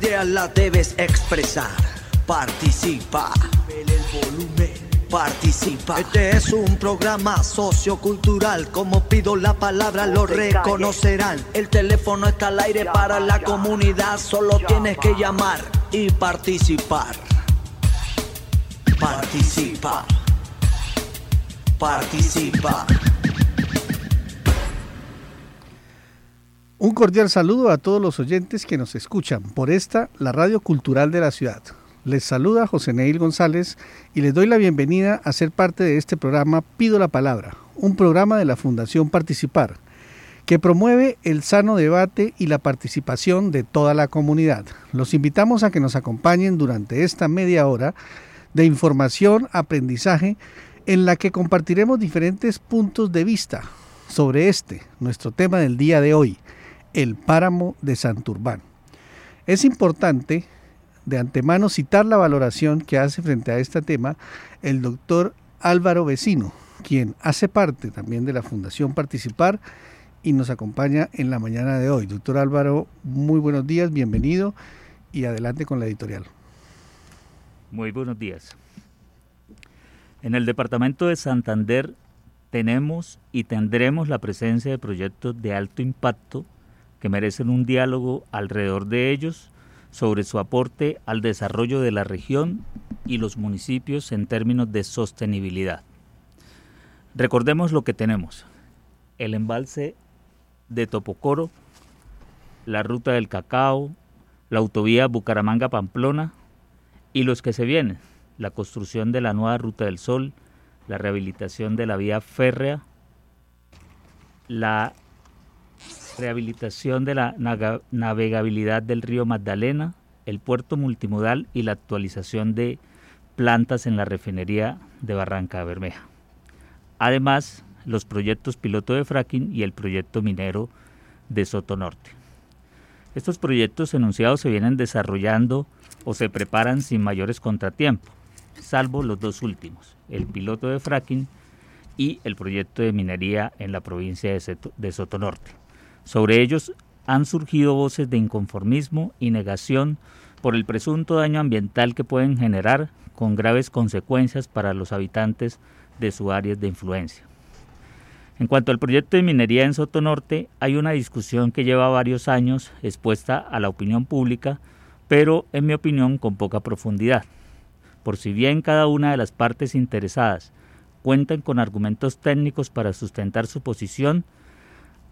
idea la debes expresar. Participa. El volumen. Participa. Este es un programa sociocultural. Como pido la palabra, lo reconocerán. El teléfono está al aire para la comunidad. Solo tienes que llamar y participar. Participa. Participa. Un cordial saludo a todos los oyentes que nos escuchan por esta, la Radio Cultural de la Ciudad. Les saluda José Neil González y les doy la bienvenida a ser parte de este programa Pido la Palabra, un programa de la Fundación Participar, que promueve el sano debate y la participación de toda la comunidad. Los invitamos a que nos acompañen durante esta media hora de información, aprendizaje, en la que compartiremos diferentes puntos de vista sobre este, nuestro tema del día de hoy, el páramo de Santurbán. Es importante de antemano citar la valoración que hace frente a este tema el doctor Álvaro Vecino, quien hace parte también de la Fundación Participar y nos acompaña en la mañana de hoy. Doctor Álvaro, muy buenos días, bienvenido y adelante con la editorial. Muy buenos días. En el departamento de Santander tenemos y tendremos la presencia de proyectos de alto impacto que merecen un diálogo alrededor de ellos sobre su aporte al desarrollo de la región y los municipios en términos de sostenibilidad. Recordemos lo que tenemos. El embalse de Topocoro, la ruta del cacao, la autovía Bucaramanga-Pamplona y los que se vienen, la construcción de la nueva ruta del sol, la rehabilitación de la vía férrea, la rehabilitación de la navegabilidad del río Magdalena, el puerto multimodal y la actualización de plantas en la refinería de Barranca Bermeja. Además, los proyectos piloto de fracking y el proyecto minero de Soto Norte. Estos proyectos enunciados se vienen desarrollando o se preparan sin mayores contratiempos, salvo los dos últimos, el piloto de fracking y el proyecto de minería en la provincia de Soto Norte. Sobre ellos han surgido voces de inconformismo y negación por el presunto daño ambiental que pueden generar con graves consecuencias para los habitantes de su área de influencia. En cuanto al proyecto de minería en Soto Norte, hay una discusión que lleva varios años expuesta a la opinión pública, pero en mi opinión con poca profundidad. Por si bien cada una de las partes interesadas cuentan con argumentos técnicos para sustentar su posición,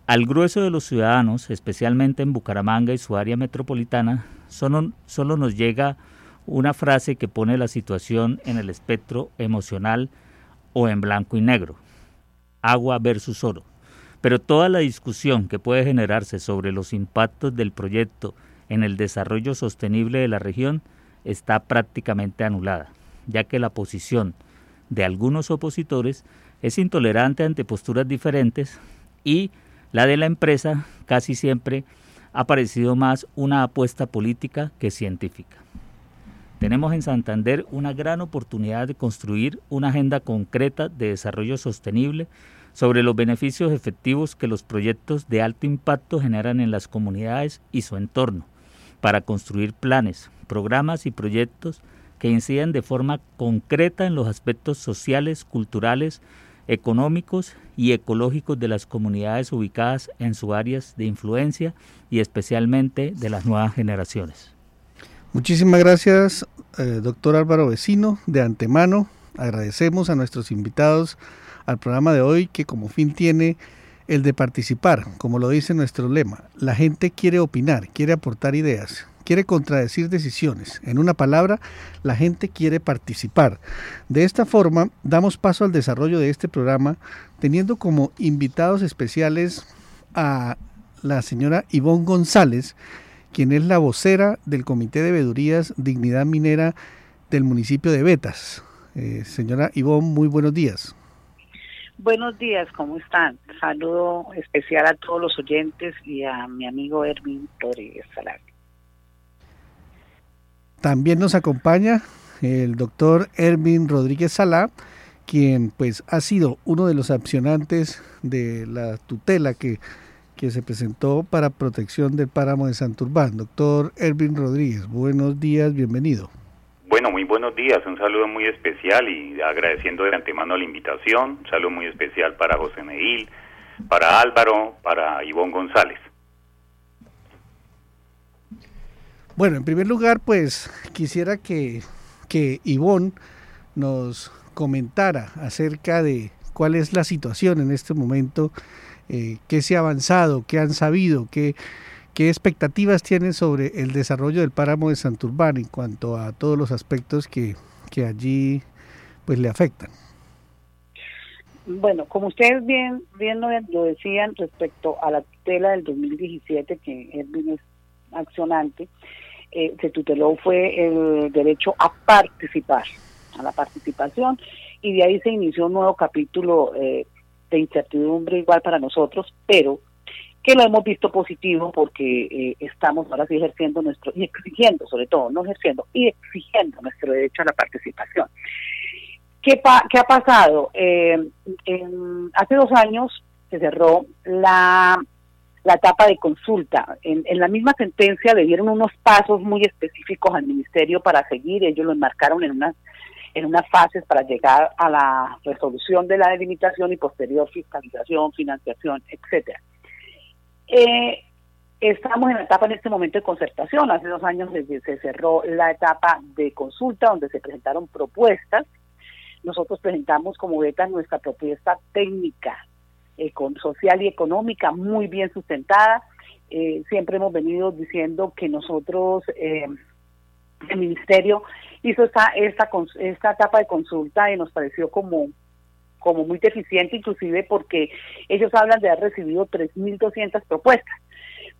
al grueso de los ciudadanos, especialmente en Bucaramanga y su área metropolitana, solo, solo nos llega una frase que pone la situación en el espectro emocional o en blanco y negro, agua versus oro. Pero toda la discusión que puede generarse sobre los impactos del proyecto en el desarrollo sostenible de la región está prácticamente anulada, ya que la posición de algunos opositores es intolerante ante posturas diferentes y la de la empresa casi siempre ha parecido más una apuesta política que científica. Tenemos en Santander una gran oportunidad de construir una agenda concreta de desarrollo sostenible sobre los beneficios efectivos que los proyectos de alto impacto generan en las comunidades y su entorno, para construir planes, programas y proyectos que incidan de forma concreta en los aspectos sociales, culturales, económicos y ecológicos de las comunidades ubicadas en sus áreas de influencia y especialmente de las nuevas generaciones. Muchísimas gracias, eh, doctor Álvaro Vecino. De antemano, agradecemos a nuestros invitados al programa de hoy que como fin tiene el de participar, como lo dice nuestro lema. La gente quiere opinar, quiere aportar ideas, quiere contradecir decisiones. En una palabra, la gente quiere participar. De esta forma, damos paso al desarrollo de este programa teniendo como invitados especiales a la señora Ivonne González, quien es la vocera del Comité de Vedurías Dignidad Minera del municipio de Betas. Eh, señora Ivonne, muy buenos días. Buenos días, ¿cómo están? Saludo especial a todos los oyentes y a mi amigo Erwin Rodríguez Salar. También nos acompaña el doctor Ervin Rodríguez Salá, quien pues ha sido uno de los accionantes de la tutela que que se presentó para protección del páramo de Santurbán. Doctor Ervin Rodríguez, buenos días, bienvenido. Bueno, muy buenos días, un saludo muy especial y agradeciendo de antemano la invitación, un saludo muy especial para José Neil, para Álvaro, para Ivonne González. Bueno, en primer lugar, pues quisiera que, que Ivonne nos comentara acerca de cuál es la situación en este momento, eh, qué se ha avanzado, qué han sabido, qué, qué expectativas tienen sobre el desarrollo del páramo de Santurbán en cuanto a todos los aspectos que, que allí pues le afectan. Bueno, como ustedes bien, bien lo, decían respecto a la tutela del 2017, que es accionante, eh, se tuteló fue el derecho a participar, a la participación, y de ahí se inició un nuevo capítulo eh, de incertidumbre igual para nosotros, pero que lo hemos visto positivo porque eh, estamos ahora sí ejerciendo nuestro, y exigiendo sobre todo, no ejerciendo, y exigiendo nuestro derecho a la participación. ¿Qué, qué ha pasado? hace dos años se cerró la la etapa de consulta. En, la misma sentencia le dieron unos pasos muy específicos al ministerio para seguir, ellos lo enmarcaron en unas en unas fases para llegar a la resolución de la delimitación y posterior fiscalización, financiación, etcétera. Eh, estamos en la etapa en este momento de concertación. Hace dos años se, se cerró la etapa de consulta donde se presentaron propuestas. Nosotros presentamos como beta nuestra propuesta técnica social y económica muy bien sustentada. Eh, siempre hemos venido diciendo que nosotros, eh, el Ministerio, hizo esta, esta, esta etapa de consulta y nos pareció como, como muy deficiente, inclusive porque ellos hablan de haber recibido 3.200 propuestas.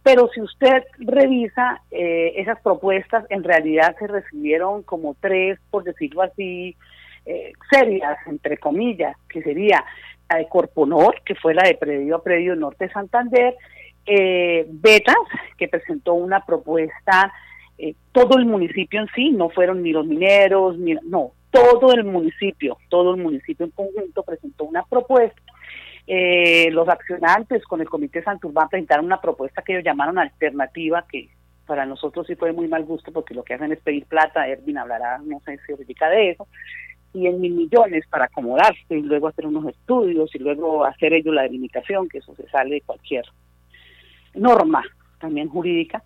Pero si usted revisa eh, esas propuestas, en realidad se recibieron como tres, por decirlo así, serias, entre comillas, que sería de Corponor, que fue la de Predio a Predio Norte Santander, eh, Betas, que presentó una propuesta, eh, todo el municipio en sí, no fueron ni los mineros, ni, no, todo el municipio, todo el municipio en conjunto presentó una propuesta. Eh, los accionantes con el Comité Santurbán presentaron una propuesta que ellos llamaron alternativa, que para nosotros sí fue muy mal gusto porque lo que hacen es pedir plata, Erwin hablará, no sé si dedica de eso, 100 mil millones para acomodarse y luego hacer unos estudios y luego hacer ellos la delimitación, que eso se sale de cualquier norma también jurídica.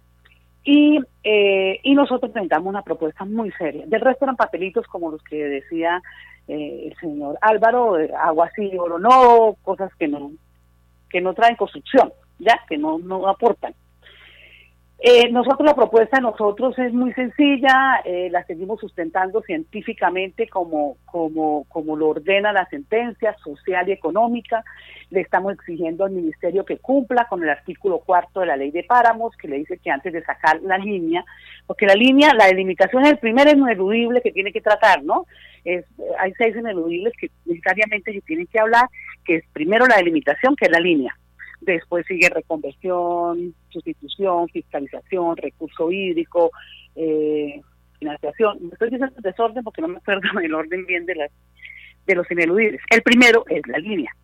Y, eh, y nosotros presentamos una propuesta muy seria. Del resto eran papelitos como los que decía eh, el señor Álvaro, agua sí, oro no, cosas que no, que no traen construcción, ya, que no, no aportan. Eh, nosotros la propuesta de nosotros es muy sencilla, eh, la seguimos sustentando científicamente como, como, como lo ordena la sentencia social y económica. Le estamos exigiendo al ministerio que cumpla con el artículo cuarto de la ley de páramos, que le dice que antes de sacar la línea, porque la línea, la delimitación es el primer ineludible que tiene que tratar, ¿no? Es, hay seis ineludibles que necesariamente se tienen que hablar, que es primero la delimitación, que es la línea después sigue reconversión, sustitución, fiscalización, recurso hídrico, eh, financiación. Estoy diciendo desorden porque no me acuerdo el orden bien de, las, de los ineludibles. El primero es la línea.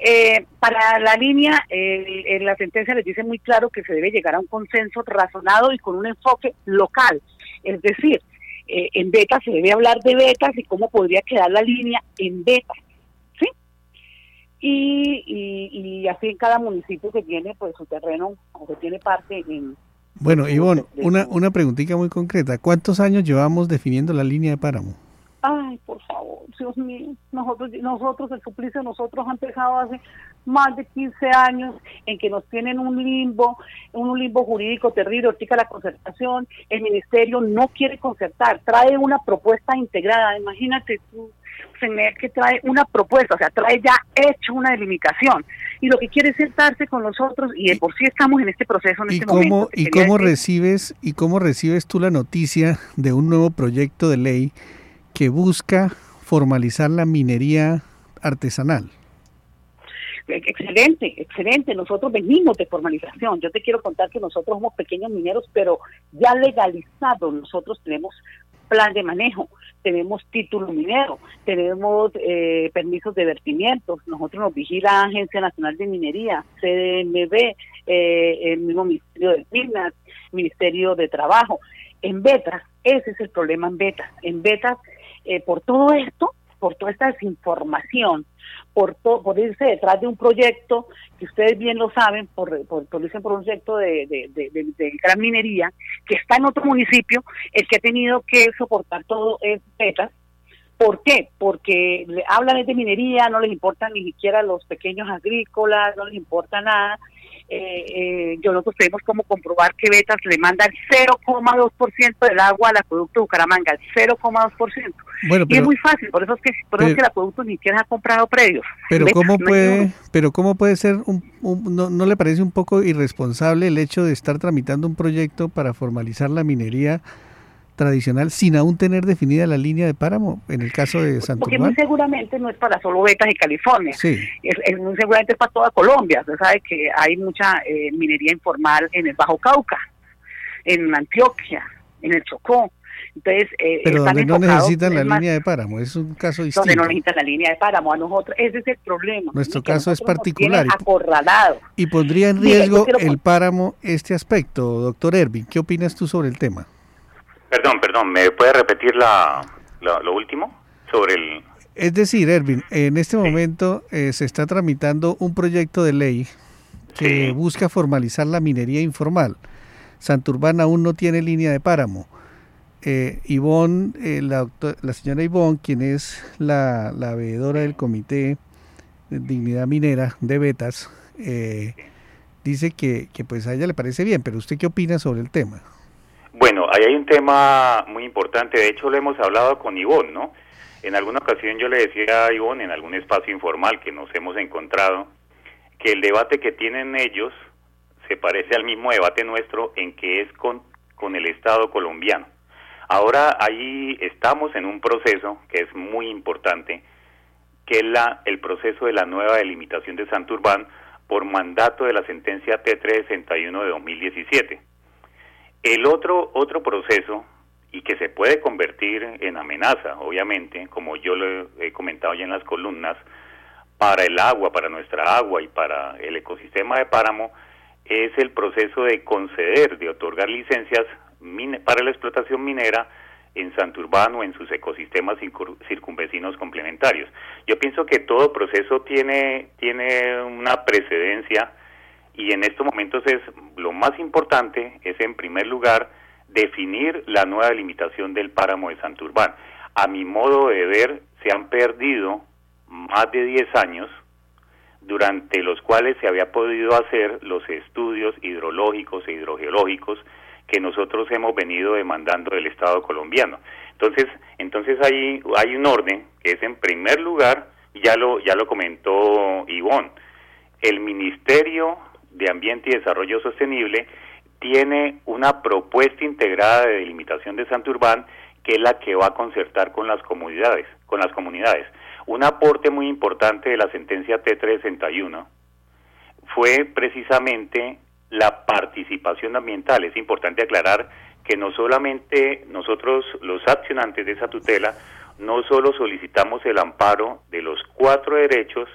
Eh, para la línea, en la sentencia les dice muy claro que se debe llegar a un consenso razonado y con un enfoque local. Es decir, eh, en betas se debe hablar de betas y cómo podría quedar la línea en betas y, y, así en cada municipio que tiene pues su terreno o que tiene parte en... Bueno, Ivonne, una, una preguntita muy concreta. ¿Cuántos años llevamos definiendo la línea de páramo? Ay, por favor, Dios mío, nosotros, nosotros el suplicio nosotros han empezado hace más de 15 años en que nos tienen un limbo, un limbo jurídico terrible, ahorita la concertación, el ministerio no quiere concertar, trae una propuesta integrada, imagínate tú, tener que trae una propuesta, o sea, trae ya hecho una delimitación y lo que quiere es sentarse con nosotros y de por sí estamos en este proceso en ¿Y este cómo, momento. ¿Y cómo recibes y cómo recibes tú la noticia de un nuevo proyecto de ley que busca formalizar la minería artesanal? Excelente, excelente. Nosotros venimos de formalización. Yo te quiero contar que nosotros somos pequeños mineros, pero ya legalizados. Nosotros tenemos plan de manejo, tenemos título minero, tenemos eh, permisos de vertimientos, nosotros nos vigila Agencia Nacional de Minería, CDMB, eh, el mismo Ministerio de Minas, Ministerio de Trabajo. En Beta, ese es el problema en Beta. En Beta, eh, por todo esto, por toda esta desinformación, por, por irse detrás de un proyecto que ustedes bien lo saben, por, por, por irse por un proyecto de, de, gran minería, que está en otro municipio, el que ha tenido que soportar todo es PETAS. ¿Por qué? Porque hablan de minería, no les importa ni siquiera los pequeños agrícolas, no les importa nada, eh, eh, yo nosotros tenemos como comprobar que Betas le manda el 0,2% del agua al acueducto de Bucaramanga, el 0,2%. Bueno, y es muy fácil, por eso es que, por eso es que el acueducto ni siquiera ha comprado predios. Pero ¿cómo puede, pero cómo puede ser, un, no, no le parece un poco irresponsable el hecho de estar tramitando un proyecto para formalizar la minería tradicional sin aún tener definida la línea de páramo en el caso de Santurbán? Porque muy seguramente no es para solo Betas y California, sí. es, muy seguramente es para toda Colombia. Usted sabe que hay mucha eh, minería informal en el Bajo Cauca, en Antioquia, en el Chocó. Entonces, eh, Pero donde no necesitan la línea de páramo, es un caso distinto. Donde no necesitan la línea de páramo, a nosotros, ese es el problema. Nuestro caso es particular. Acorralado. Y pondría en riesgo el páramo este aspecto, doctor Ervin. ¿Qué opinas tú sobre el tema? Perdón, perdón, ¿me puede repetir la, lo último sobre el... Es decir, Ervin, en este momento eh, se está tramitando un proyecto de ley que busca formalizar la minería informal. Santurbán aún no tiene línea de páramo. Eh, Ivonne, eh, la, la, señora Ivonne, quien es la, la veedora del Comité de Dignidad Minera de Betas, eh, dice que, que pues a ella le parece bien, pero ¿usted qué opina sobre el tema? Bueno, ahí hay un tema muy importante, de hecho lo hemos hablado con Ivonne, ¿no? En alguna ocasión yo le decía a Ivonne en algún espacio informal que nos hemos encontrado que el debate que tienen ellos se parece al mismo debate nuestro en que es con, con el Estado colombiano. Ahora ahí estamos en un proceso que es muy importante, que es la, el proceso de la nueva delimitación de Santurbán por mandato de la sentencia T361 de 2017. El otro, otro proceso, y que se puede convertir en amenaza, obviamente, como yo lo he comentado ya en las columnas, para el agua, para nuestra agua y para el ecosistema de páramo, es el proceso de conceder, de otorgar licencias para la explotación minera en Santurbán o en sus ecosistemas circunvecinos complementarios. Yo pienso que todo proceso tiene, tiene una precedencia y en estos momentos es lo más importante es en primer lugar definir la nueva limitación del páramo de Santurbán. A mi modo de ver, se han perdido más de 10 años durante los cuales se había podido hacer los estudios hidrológicos e hidrogeológicos que nosotros hemos venido demandando del Estado colombiano. Entonces, entonces hay, hay un orden que es en primer lugar, ya lo, ya lo comentó Ivonne, el Ministerio de Ambiente y Desarrollo Sostenible tiene una propuesta integrada de delimitación de Santurbán que es la que va a concertar con las comunidades, con las comunidades. Un aporte muy importante de la sentencia T361 fue precisamente la participación ambiental. Es importante aclarar que no solamente nosotros, los accionantes de esa tutela, no solo solicitamos el amparo de los cuatro derechos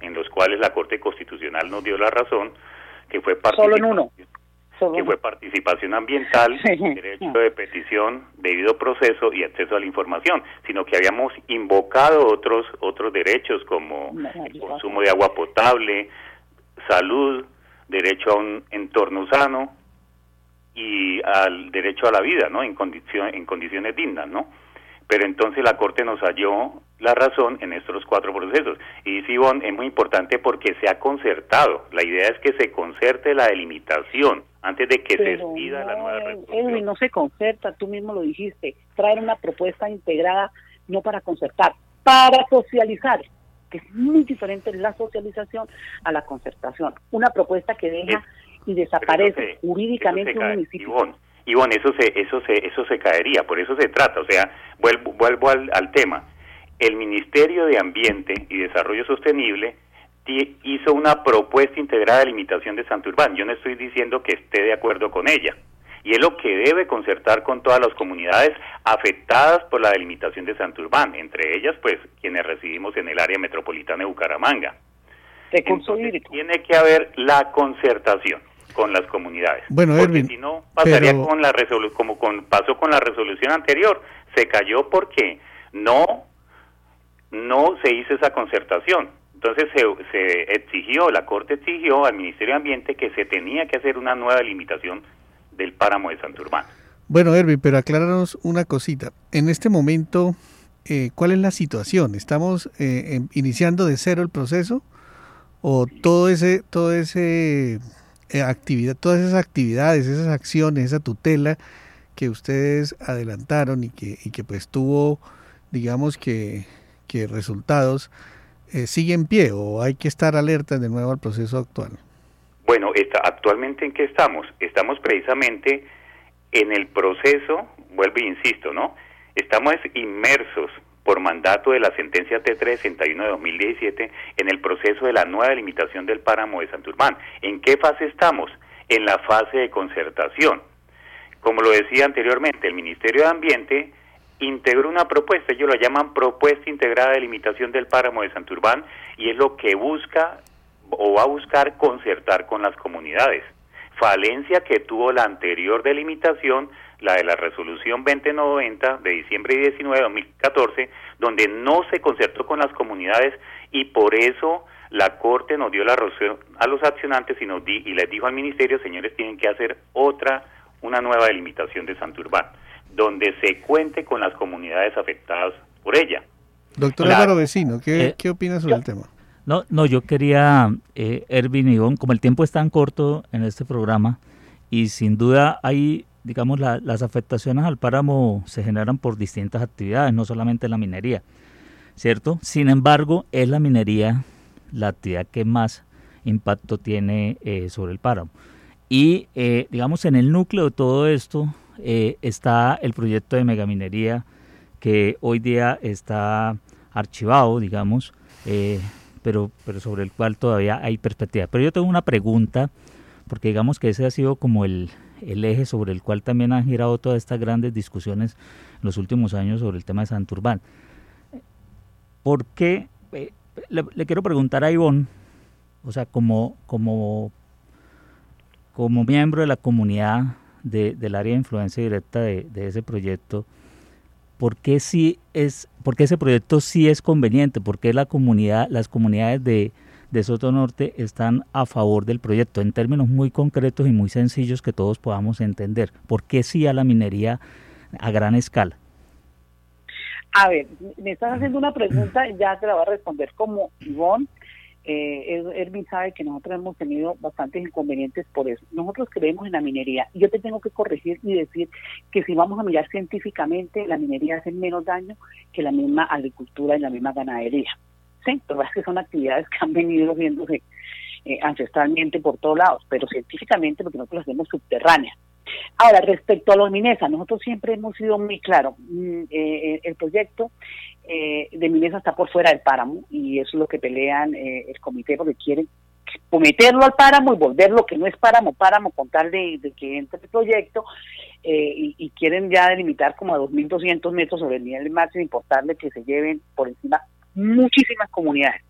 en los cuales la Corte Constitucional nos dio la razón, que fue participación, que fue participación ambiental, derecho de petición, debido proceso y acceso a la información, sino que habíamos invocado otros otros derechos como el consumo de agua potable, salud, derecho a un entorno sano y al derecho a la vida, ¿no? En condición, en condiciones dignas, ¿no? Pero entonces la Corte nos halló la razón en estos cuatro procesos. Y dice es muy importante porque se ha concertado. La idea es que se concerte la delimitación antes de que se expida la nueva Edwin, no se concerta, tú mismo lo dijiste. Traer una propuesta integrada no para concertar, para socializar que es muy diferente la socialización a la concertación. Una propuesta que deja y desaparece jurídicamente un municipio. Ivonne, eso se, eso se, eso se caería, por eso se trata. O sea, vuelvo, vuelvo al, al tema. El Ministerio de Ambiente y Desarrollo Sostenible hizo una propuesta integrada de limitación de Santurbán. Yo no estoy diciendo que esté de acuerdo con ella. y es lo que debe concertar con todas las comunidades afectadas por la delimitación de Santurbán, entre ellas pues quienes residimos en el área metropolitana de Bucaramanga. Entonces, tiene que haber la concertación con las comunidades. Bueno, porque si no pasaría con la como con pasó con la resolución anterior, se cayó porque no no se hizo esa concertación. Entonces se, se exigió, la Corte exigió al Ministerio de Ambiente que se tenía que hacer una nueva limitación del páramo de Santurbán. Bueno, Erwin, pero acláranos una cosita. En este momento, eh, ¿cuál es la situación? ¿Estamos eh, iniciando de cero el proceso? ¿O todo ese, todo ese eh, actividad, todas esas actividades, esas acciones, esa tutela que ustedes adelantaron y que, y que pues tuvo, digamos que, resultados, eh, sigue en pie o hay que estar alerta de nuevo al proceso actual? Bueno, está, actualmente en qué estamos? Estamos precisamente en el proceso, vuelvo e insisto, ¿no? Estamos inmersos por mandato de la sentencia T361 de 2017 en el proceso de la nueva delimitación del páramo de Santurbán. ¿En qué fase estamos? En la fase de concertación. Como lo decía anteriormente, el Ministerio de Ambiente integró una propuesta, ellos lo llaman propuesta integrada de limitación del páramo de Santurbán y es lo que busca o va a buscar concertar con las comunidades. Falencia que tuvo la anterior delimitación la de la resolución 2090 de diciembre 19 de 2014, donde no se concertó con las comunidades y por eso la Corte nos dio la razón a los accionantes y, nos di, y les dijo al Ministerio, señores, tienen que hacer otra, una nueva delimitación de Santurbán, donde se cuente con las comunidades afectadas por ella. Doctor Álvaro Vecino, ¿qué, eh, ¿qué opina sobre el tema? No, no, yo quería, eh, Ervin y como el tiempo es tan corto en este programa, y sin duda hay digamos, las afectaciones al páramo se generan por distintas actividades, no solamente la minería, ¿cierto? Sin embargo, es la minería la actividad que más impacto tiene eh, sobre el páramo. Y, eh, digamos, en el núcleo de todo esto eh, está el proyecto de megaminería que hoy día está archivado, digamos, pero, pero sobre el cual todavía hay perspectiva. Pero yo tengo una pregunta, porque digamos que ese ha sido como el, el eje sobre el cual también han girado todas estas grandes discusiones en los últimos años sobre el tema de Santurbán. ¿Por qué? Eh, le, quiero preguntar a Ivonne, o sea, como, como, como miembro de la comunidad del área de influencia directa de, ese proyecto, ¿por qué, sí es, ¿por qué ese proyecto sí es conveniente? ¿Por qué la comunidad, las comunidades de, de Soto Norte están a favor del proyecto en términos muy concretos y muy sencillos que todos podamos entender. ¿Por qué sí a la minería a gran escala? A ver, me estás haciendo una pregunta, ya te la voy a responder como Ivonne. Eh, Erwin sabe que nosotros hemos tenido bastantes inconvenientes por eso. Nosotros creemos en la minería. Yo te tengo que corregir y decir que si vamos a mirar científicamente, la minería hace menos daño que la misma agricultura y la misma ganadería. Sí, pero es que son actividades que han venido viéndose eh, ancestralmente por todos lados, pero científicamente porque nosotros las hacemos subterráneas. Ahora, respecto a los Minesa, nosotros siempre hemos sido muy claros. Mm, eh, eh, el proyecto de Minesa está por fuera del páramo y eso es lo que pelean el comité porque quieren meterlo al páramo y volverlo que no es páramo, páramo con tal de, que entre el proyecto y, y, quieren ya delimitar como a 2.200 metros sobre el nivel del mar sin importarle que se lleven por encima muchísimas comunidades.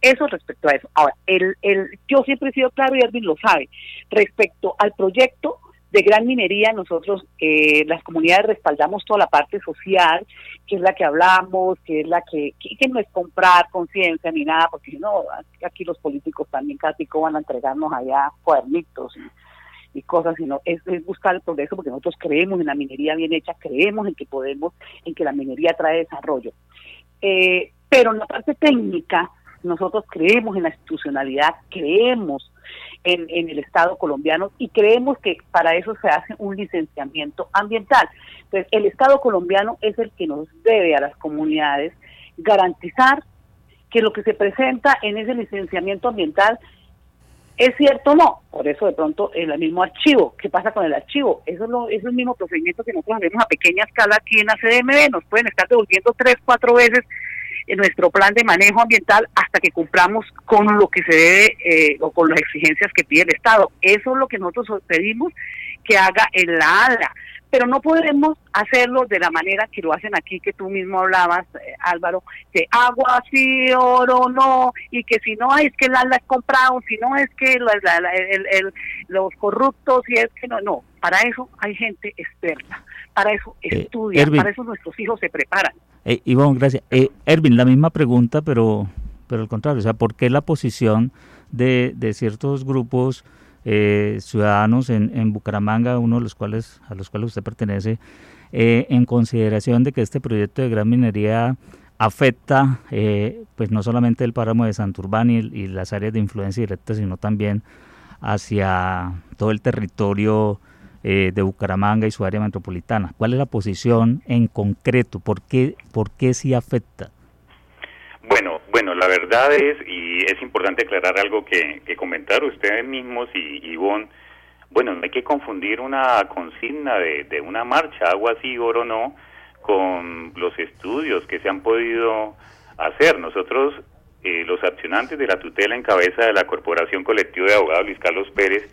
Eso respecto a eso. Ahora, el, el, yo siempre he sido claro y Erwin lo sabe. Respecto al proyecto de gran minería, nosotros, eh, las comunidades, respaldamos toda la parte social, que es la que hablamos, que es la que, que, no es comprar conciencia ni nada, porque no, aquí los políticos también casi van a entregarnos allá cuadernitos y, y cosas, sino es, es, buscar el progreso, porque nosotros creemos en la minería bien hecha, creemos en que podemos, en que la minería trae desarrollo. Eh, pero en la parte técnica, nosotros creemos en la institucionalidad, creemos en, el Estado colombiano y creemos que para eso se hace un licenciamiento ambiental. Entonces, el Estado colombiano es el que nos debe a las comunidades garantizar que lo que se presenta en ese licenciamiento ambiental es cierto o no. Por eso de pronto el mismo archivo, ¿qué pasa con el archivo? Eso es, lo, es el mismo procedimiento que nosotros hacemos a pequeña escala aquí en la CDMD, nos pueden estar devolviendo tres, cuatro veces en nuestro plan de manejo ambiental hasta que cumplamos con lo que se debe eh, o con las exigencias que pide el Estado. Eso es lo que nosotros pedimos que haga el la ADRA pero no podemos hacerlo de la manera que lo hacen aquí, que tú mismo hablabas, eh, Álvaro, que agua sí, oro no, y que si no es que la es comprado, si no es que los corruptos, y es que no, no, para eso hay gente experta, para eso eh, estudia, para eso nuestros hijos se preparan. Eh, Ivonne, gracias. Eh, Ervin, la misma pregunta, pero, pero al contrario, o sea, ¿por qué la posición de, de ciertos grupos eh, ciudadanos en, en, Bucaramanga, uno de los cuales, a los cuales usted pertenece, eh, en consideración de que este proyecto de gran minería afecta eh, pues no solamente el páramo de Santurbán y, y, las áreas de influencia directa, sino también hacia todo el territorio de Bucaramanga y su área metropolitana. ¿Cuál es la posición en concreto? ¿Por qué, por qué sí afecta? Bueno, bueno, la verdad es, y es importante aclarar algo que, que comentaron ustedes mismos y Ivonne, bueno, no hay que confundir una consigna de, de una marcha, agua sí, oro no, con los estudios que se han podido hacer. Nosotros, eh, los accionantes de la tutela en cabeza de la Corporación Colectiva de Abogados Luis Carlos Pérez,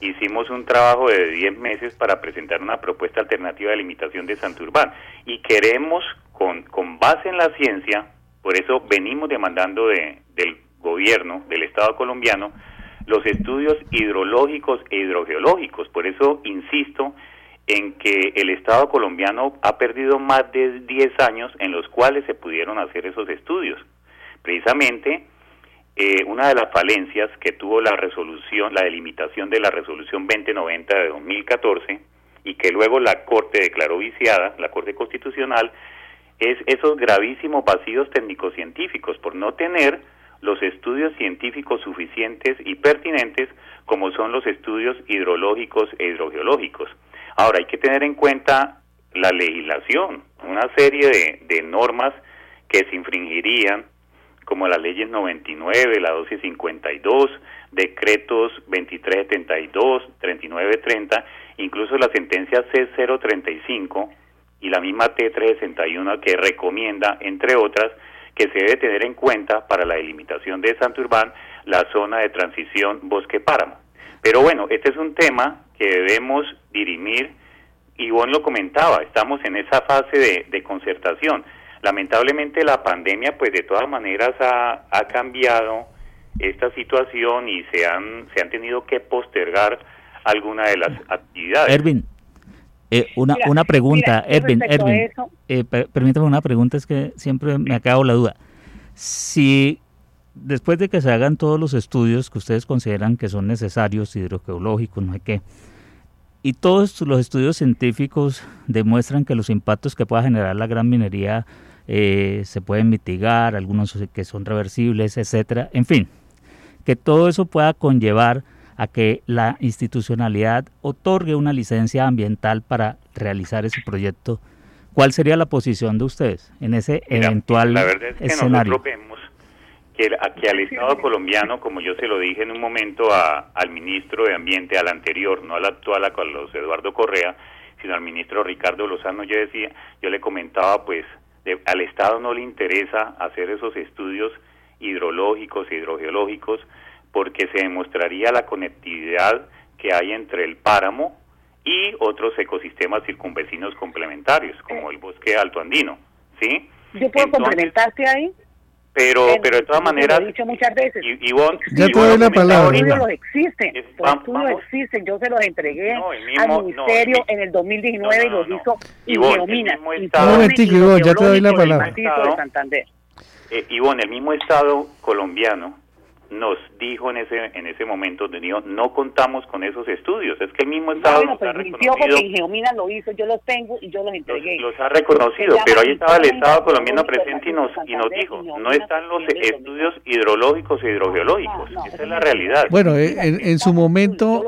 hicimos un trabajo de 10 meses para presentar una propuesta alternativa de limitación de Santurbán y queremos, con, con base en la ciencia, por eso venimos demandando de, del gobierno, del Estado colombiano, los estudios hidrológicos e hidrogeológicos. Por eso insisto en que el Estado colombiano ha perdido más de 10 años en los cuales se pudieron hacer esos estudios. Precisamente, eh, una de las falencias que tuvo la resolución, la delimitación de la resolución 2090 de 2014, y que luego la Corte declaró viciada, la Corte Constitucional, es esos gravísimos vacíos técnico-científicos por no tener los estudios científicos suficientes y pertinentes como son los estudios hidrológicos e hidrogeológicos. Ahora hay que tener en cuenta la legislación, una serie de, de normas que se infringirían como las leyes 99, la 1252, decretos 2372, 3930, incluso la sentencia C035 y la misma T361 que recomienda, entre otras, que se debe tener en cuenta para la delimitación de Santurbán la zona de transición bosque-páramo. Pero bueno, este es un tema que debemos dirimir, y vos lo comentaba, estamos en esa fase de, de concertación. Lamentablemente la pandemia, pues de todas maneras ha, ha cambiado esta situación y se han, se han tenido que postergar alguna de las actividades. Erwin, eh, una, una pregunta, Edwin, eh, permítame una pregunta, es que siempre me acabo la duda. Si después de que se hagan todos los estudios que ustedes consideran que son necesarios, hidrogeológicos, no sé qué, y todos los estudios científicos demuestran que los impactos que pueda generar la gran minería eh, se pueden mitigar, algunos que son reversibles, etcétera, en fin, que todo eso pueda conllevar a que la institucionalidad otorgue una licencia ambiental para realizar ese proyecto. ¿Cuál sería la posición de ustedes en ese eventual la verdad es que Nosotros vemos que, al Estado colombiano, como yo se lo dije en un momento al ministro de Ambiente, al anterior, no al actual, a Carlos Eduardo Correa, sino al ministro Ricardo Lozano, yo decía, yo le comentaba, pues, al Estado no le interesa hacer esos estudios hidrológicos e hidrogeológicos porque se demostraría la conectividad que hay entre el páramo y otros ecosistemas circunvecinos complementarios, como el bosque alto andino, ¿sí? ¿Yo puedo complementarte ahí? Pero, pero de todas maneras, lo he dicho muchas veces. Y, Ivonne, ya te doy la palabra. Los estudios existen, los estudios existen, yo se los entregué al ministerio en el 2019 y los hizo Ivonne, Un momentico, ya te doy la palabra. Eh, Ivonne, el mismo Estado colombiano nos dijo en ese en ese momento dijo, no contamos con esos estudios es que el mismo estado no, nos ha reconocido. porque Geomina lo hizo yo los tengo y yo los entregué los, ha reconocido pero ahí estaba el estado colombiano presente y nos y nos dijo no están los estudios hidrológicos e hidrogeológicos esa es la realidad. bueno en, en su momento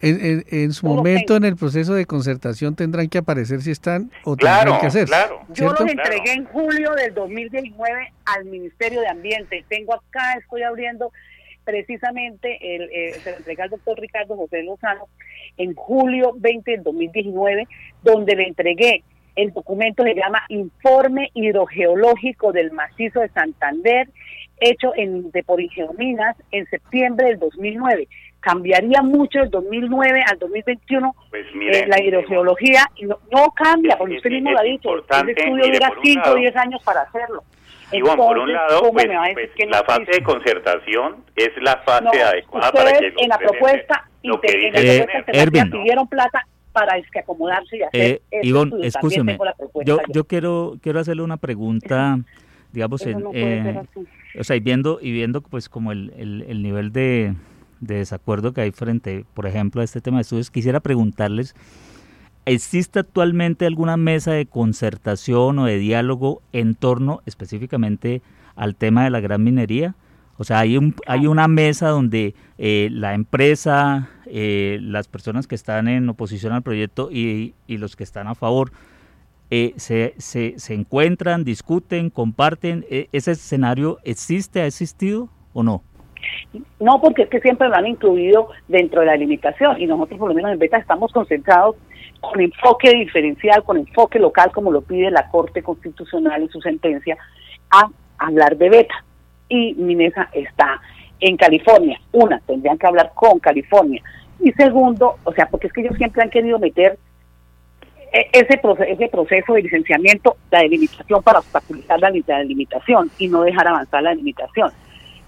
en, en, su momento en el proceso de concertación tendrán que aparecer si están o tendrán que hacer claro. Yo los entregué en julio del 2019 al Ministerio de Ambiente. Tengo acá estoy abriendo precisamente el, eh, se lo entrega al doctor Ricardo José Lozano en julio 20 del 2019, donde le entregué El documento se llama Informe Hidrogeológico del Macizo de Santander, hecho en, de por Ingeominas en septiembre del 2009. Cambiaría mucho del 2009 al 2021 Pues eh, la hidrogeología. y No, no cambia, porque usted mismo lo ha dicho. Ese estudio dura por un 5 o lado- 10 años para hacerlo. Ivonne, por un Entonces, lado, ¿cómo pues, pues, que no la fase existe? de concertación es la fase No, adecuada para que en la propuesta, lo que inter- en la dice Eh, Erwin. pidieron plata para es que acomodarse y hacer Eh, Ivonne, escúcheme. Yo, yo. yo quiero, quiero hacerle una pregunta, digamos, en, no eh, o sea, y viendo, y viendo pues como el, el, el nivel de, de desacuerdo que hay frente, por ejemplo, a este tema de estudios, quisiera preguntarles, ¿existe actualmente alguna mesa de concertación o de diálogo en torno específicamente al tema de la gran minería? O sea, hay, un, hay una mesa donde eh, la empresa, eh, las personas que están en oposición al proyecto y, los que están a favor, eh, se, se, se encuentran, discuten, comparten. Eh, ¿Ese escenario existe, ha existido o no? No, porque es que siempre lo han incluido dentro de la limitación y nosotros por lo menos en Beta estamos concentrados con enfoque diferencial, con enfoque local, como lo pide la Corte Constitucional en su sentencia, a hablar de Beta. Y Minesa está en California. Una, tendrían que hablar con California. Y segundo, o sea, porque es que ellos siempre han querido meter e- ese, proce- ese proceso de licenciamiento, la delimitación para obstaculizar la, la delimitación y no dejar avanzar la delimitación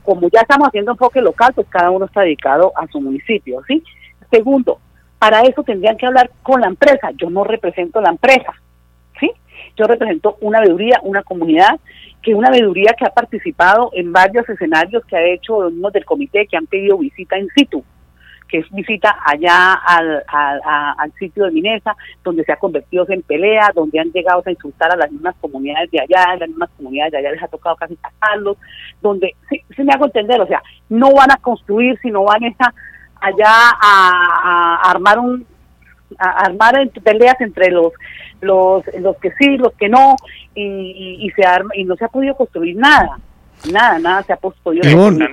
como ya estamos haciendo enfoque local, pues cada uno está dedicado a su municipio, ¿sí? Segundo, para eso tendrían que hablar con la empresa. Yo no represento la empresa, ¿sí? Yo represento una veeduría, una comunidad, que una veeduría que ha participado en varios escenarios que ha hecho los mismos del comité que han pedido visita in situ, que es visita allá al, al, a- al sitio de Minesa, donde se ha convertido en pelea, donde han llegado a insultar a las mismas comunidades de allá, las mismas comunidades de allá les ha tocado casi sacarlos, donde, sí, sí me hago entender, o sea, no van a construir, sino van esa, allá a, a armar un a armar peleas entre los los los que sí los que no y, y, y se arma y no se ha podido construir nada nada nada se ha podido Ivonne.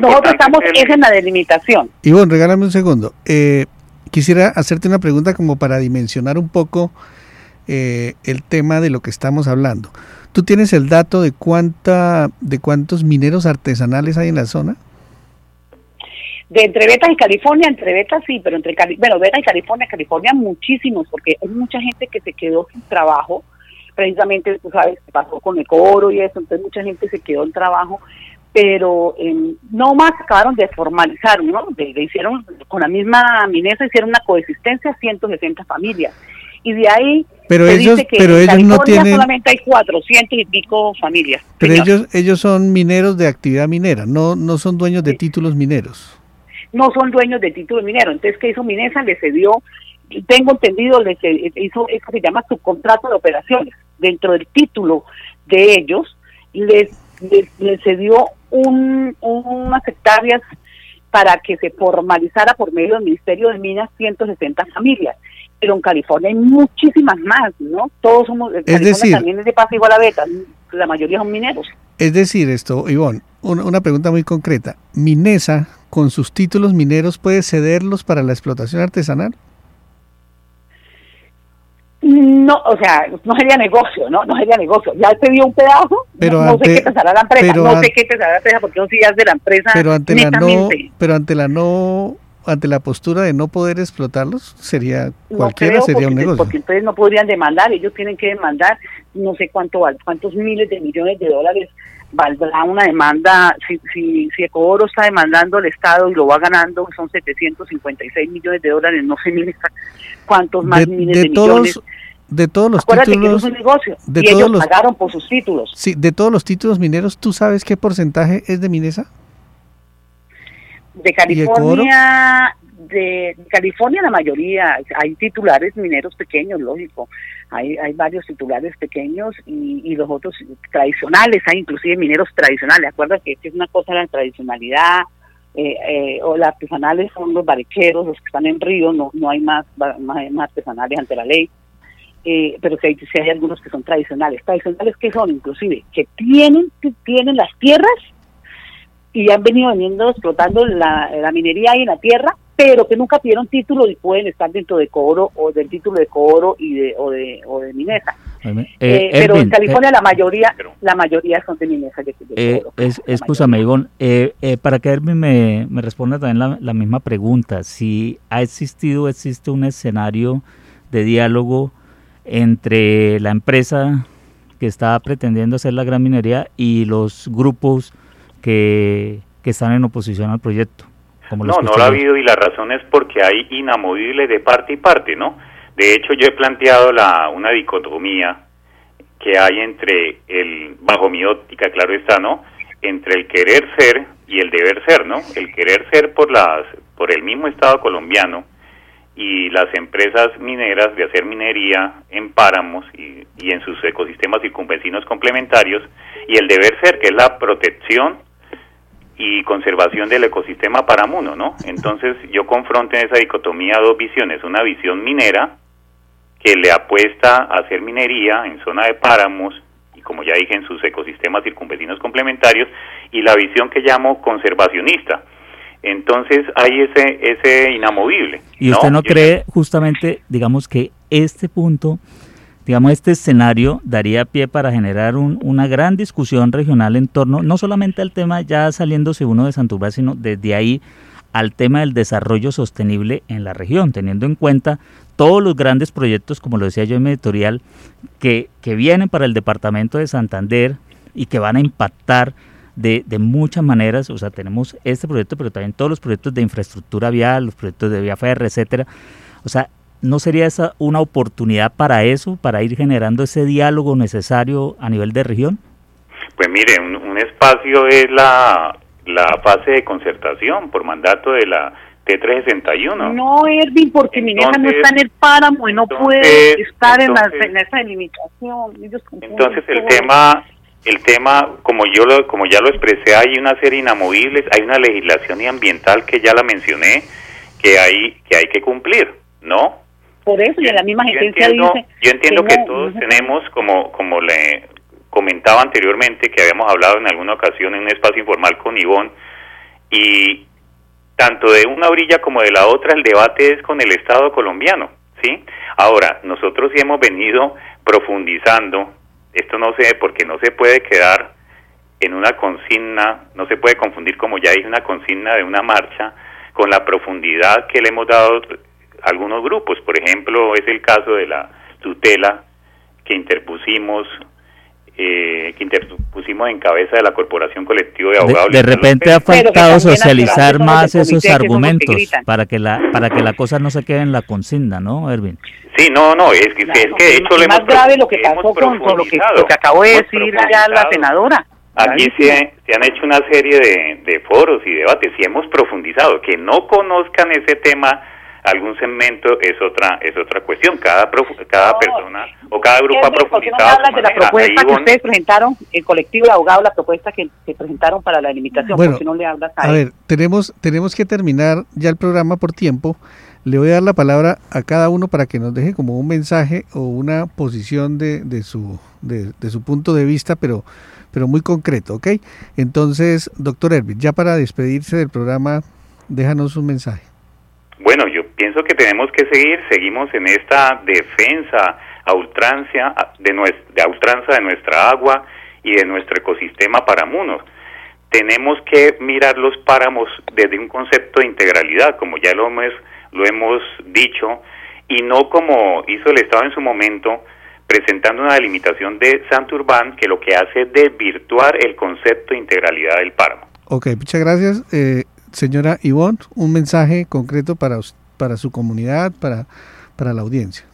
nosotros estamos es el- es en la delimitación Ivonne, regálame un segundo. Eh, quisiera hacerte una pregunta como para dimensionar un poco eh, el tema de lo que estamos hablando. ¿Tú tienes el dato de cuánta, de cuántos mineros artesanales hay en la zona? De entre Betas y California, entre Betas sí, pero entre Cali bueno, Betas y California, California muchísimos, porque hay mucha gente que se quedó sin trabajo, precisamente, tú sabes, pasó con el coro y eso, entonces mucha gente se quedó en trabajo, pero eh, no más acabaron de formalizar, ¿no? De, de hicieron, con la misma minesa hicieron una coexistencia 160 familias, y de ahí Pero se ellos, dice que pero en ellos no California tienen, solamente hay 400 y pico familias. pero señor. ellos, ellos son mineros de actividad minera, no, no son dueños de títulos mineros. No son dueños de título minero. Entonces, ¿qué hizo Minesa? Le cedió, tengo entendido, le hizo eso que se llama subcontrato de operaciones. Dentro del título de ellos, les, les, les cedió un, unas hectáreas para que se formalizara por medio del Ministerio de Minas 160 familias. Pero en California hay muchísimas más, ¿no? Todos somos, California decir- también es de paso igual a Beta, la mayoría son mineros. Es decir, esto, Ivonne, una, una pregunta muy concreta. ¿Minesa, con sus títulos mineros, puede cederlos para la explotación artesanal? No, o sea, no sería negocio, ¿no? No sería negocio. Ya te dio un pedazo, Pero no, ante- sé qué pensará la empresa, pero no an- sé qué pensará la empresa, porque ya es de la empresa Pero ante la no, pero ante la no, ante la postura de no poder explotarlos, sería No cualquiera creo, sería un negocio. porque entonces no podrían demandar, ellos tienen que demandar, no sé cuánto val- cuántos miles de millones de dólares valdrá una demanda, si, si, si Ecoboro está demandando al Estado y lo va ganando, son 756 millones de dólares, no sé cuántos más de, miles de de, millones. de todos los Acuérdate que es un negocio, de y todos ellos los- pagaron por sus títulos. sí, de todos los títulos mineros, ¿tú sabes qué porcentaje es de Minesa? De? California, de, California la mayoría, hay titulares mineros pequeños, lógico, hay, hay varios titulares pequeños y, y los otros tradicionales, hay inclusive mineros tradicionales, acuerdas que es una cosa la tradicionalidad, eh, eh, o las artesanales son los barriqueros, los que están en río, no, no hay más, más, más artesanales ante la ley. Eh, pero si hay, sí hay algunos que son tradicionales. Tradicionales que son, inclusive, que tienen, que tienen las tierras y han venido veniendo explotando la, la minería ahí en la tierra pero que nunca pidieron título y pueden estar dentro de cobro o del título de cobro y de, o de, o de Minesa. Eh, eh, pero en California la mayoría la mayoría son de Minesa. De, eh, es, escúchame, Ivonne, para que Erwin me, me responda también la, la misma pregunta, si ha existido, existe un escenario de diálogo entre la empresa que está pretendiendo hacer la gran minería y los grupos que, que están en oposición al proyecto. no, no lo ha habido y la razón es porque hay inamovibles de parte y parte, ¿no? De hecho, yo he planteado la, una dicotomía que hay entre el, bajo mi óptica, claro está, ¿no? Entre el querer ser y el deber ser, ¿no? El querer ser por las, por el mismo Estado colombiano y las empresas mineras de hacer minería en páramos y, en sus ecosistemas circunvecinos complementarios y el deber ser que es la protección y conservación del ecosistema paramuno, ¿no? Entonces yo confronto en esa dicotomía dos visiones, una visión minera que le apuesta a hacer minería en zona de páramos y como ya dije en sus ecosistemas circunvecinos complementarios y la visión que llamo conservacionista, entonces hay ese, ese inamovible. ¿Y usted no, cree justamente, digamos, que este punto, digamos, este escenario daría pie para generar una gran discusión regional en torno, no solamente al tema ya saliéndose uno de Santurbán, sino desde ahí al tema del desarrollo sostenible en la región, teniendo en cuenta todos los grandes proyectos, como lo decía yo en mi editorial, que, que vienen para el departamento de Santander y que van a impactar de, de, muchas maneras, o sea, tenemos este proyecto, pero también todos los proyectos de infraestructura vial, los proyectos de vía férrea, etcétera. O sea, ¿no sería esa una oportunidad para eso, para ir generando ese diálogo necesario a nivel de región? Pues mire, un, espacio es la, la fase de concertación por mandato de la T361. No, Ervin, porque Minesa no está en el páramo y no puede estar en, la, en esa delimitación. entonces el tema el tema, como yo lo, como ya lo expresé, hay una serie inamovibles, hay una legislación ambiental que ya la mencioné, que hay que hay que cumplir, ¿no? Por eso, y la misma gente dice... Yo entiendo que, todos tenemos, como, como le comentaba anteriormente, que habíamos hablado en alguna ocasión en un espacio informal con Ivonne, y tanto de una orilla como de la otra el debate es con el Estado colombiano, ¿sí? Ahora, nosotros sí hemos venido profundizando esto no se, porque no se puede quedar en una consigna, no se puede confundir, como ya dije, una consigna de una marcha con la profundidad que le hemos dado algunos grupos. Por ejemplo, es el caso de la tutela que interpusimos eh, que interpusimos en cabeza de la Corporación Colectiva de Abogados. De, repente ha faltado socializar más esos argumentos para que la para que la cosa no se quede en la consigna, ¿no, Erwin? Sí, no, no, es que, es que de hecho lo más grave lo que pasó con, lo, que, acabó de decir ya la senadora. Aquí se, se, han hecho una serie de, de foros y debates y hemos profundizado. Que no conozcan ese tema algún segmento es otra es otra cuestión. Cada cada persona o cada grupo ha profundizado. No de la propuesta que ustedes presentaron, el colectivo de abogados, la propuesta que, presentaron para la limitación? Bueno, no le hablas a, ver, tenemos tenemos que terminar ya el programa por tiempo. Le voy a dar la palabra a cada uno para que nos deje como un mensaje o una posición de, de su de, de su punto de vista, pero pero muy concreto, ¿ok? Entonces, doctor Erwin, ya para despedirse del programa, déjanos un mensaje. Bueno, yo pienso que tenemos que seguir, seguimos en esta defensa a de, nuestra, ultranza de nuestra agua y de nuestro ecosistema paramuno. Tenemos que mirar los páramos desde un concepto de integralidad, como ya lo hemos, lo hemos dicho, y no como hizo el Estado en su momento, presentando una delimitación de Santurbán que lo que hace es desvirtuar el concepto de integralidad del páramo. Ok, muchas gracias. Eh, Señora Ivonne, un mensaje concreto para, para su comunidad, para, para la audiencia.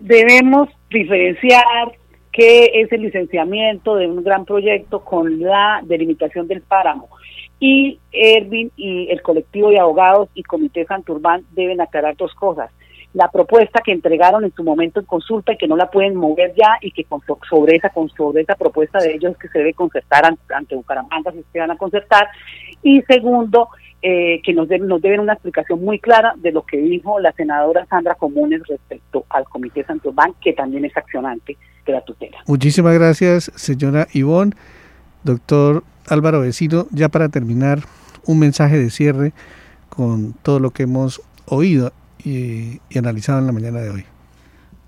Debemos diferenciar qué es el licenciamiento de un gran proyecto con la delimitación del páramo. Y Ervin y el colectivo de abogados y Comité Santurbán deben aclarar dos cosas la propuesta que entregaron en su momento en consulta y que no la pueden mover ya y que sobre esa con sobre esa propuesta de ellos que se debe concertar ante, Bucaramanga si se van a concertar y segundo eh, que nos, nos deben una explicación muy clara de lo que dijo la senadora Sandra Comunes respecto al Comité Santobán que también es accionante de la tutela. Muchísimas gracias, señora Ivonne. Doctor Álvaro Vecino, ya para terminar, un mensaje de cierre con todo lo que hemos oído y, analizado en la mañana de hoy?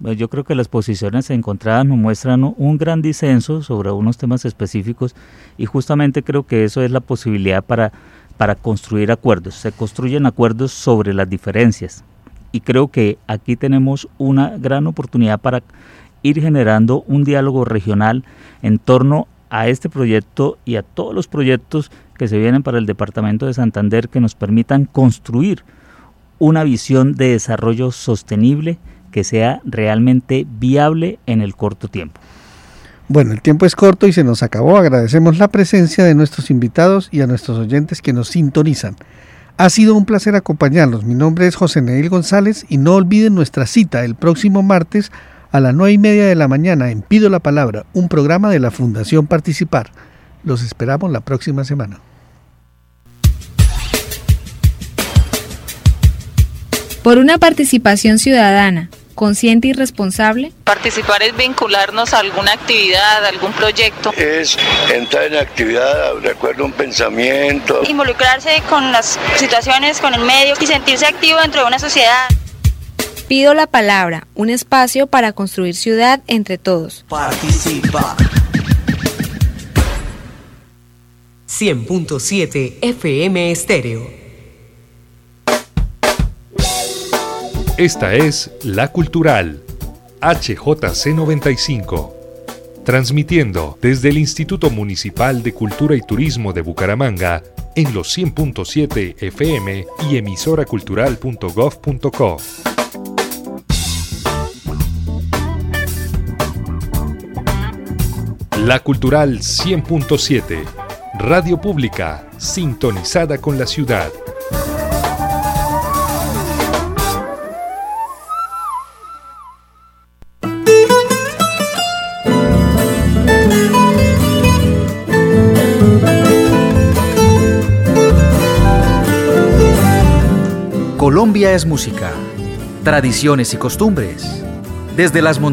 Pues yo creo que las posiciones encontradas nos muestran un gran disenso sobre unos temas específicos y justamente creo que eso es la posibilidad para, para construir acuerdos. Se construyen acuerdos sobre las diferencias y creo que aquí tenemos una gran oportunidad para ir generando un diálogo regional en torno a este proyecto y a todos los proyectos que se vienen para el Departamento de Santander que nos permitan construir una visión de desarrollo sostenible que sea realmente viable en el corto tiempo. Bueno, el tiempo es corto y se nos acabó. Agradecemos la presencia de nuestros invitados y a nuestros oyentes que nos sintonizan. Ha sido un placer acompañarlos. Mi nombre es José Neil González y no olviden nuestra cita el próximo martes a las nueve y media de la mañana en Pido la Palabra, un programa de la Fundación Participar. Los esperamos la próxima semana. Por una participación ciudadana, consciente y responsable? Participar es vincularnos a alguna actividad, a algún proyecto. Es entrar en actividad, recuerdo un pensamiento. Involucrarse con las situaciones, con el medio y sentirse activo dentro de una sociedad. Pido la palabra, un espacio para construir ciudad entre todos. Participa. 100.7 FM Estéreo. Esta es La Cultural, HJC 95, transmitiendo desde el Instituto Municipal de Cultura y Turismo de Bucaramanga en los 100.7 FM y emisoracultural.gov.co. La Cultural 100.7, Radio Pública, sintonizada con la ciudad. Colombia es música, tradiciones y costumbres. Desde las montañas